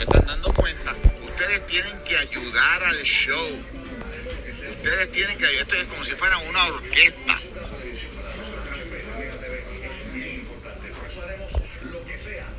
se están dando cuenta, ustedes tienen que ayudar al show. Ustedes tienen que, ayudar. esto es como si fuera una orquesta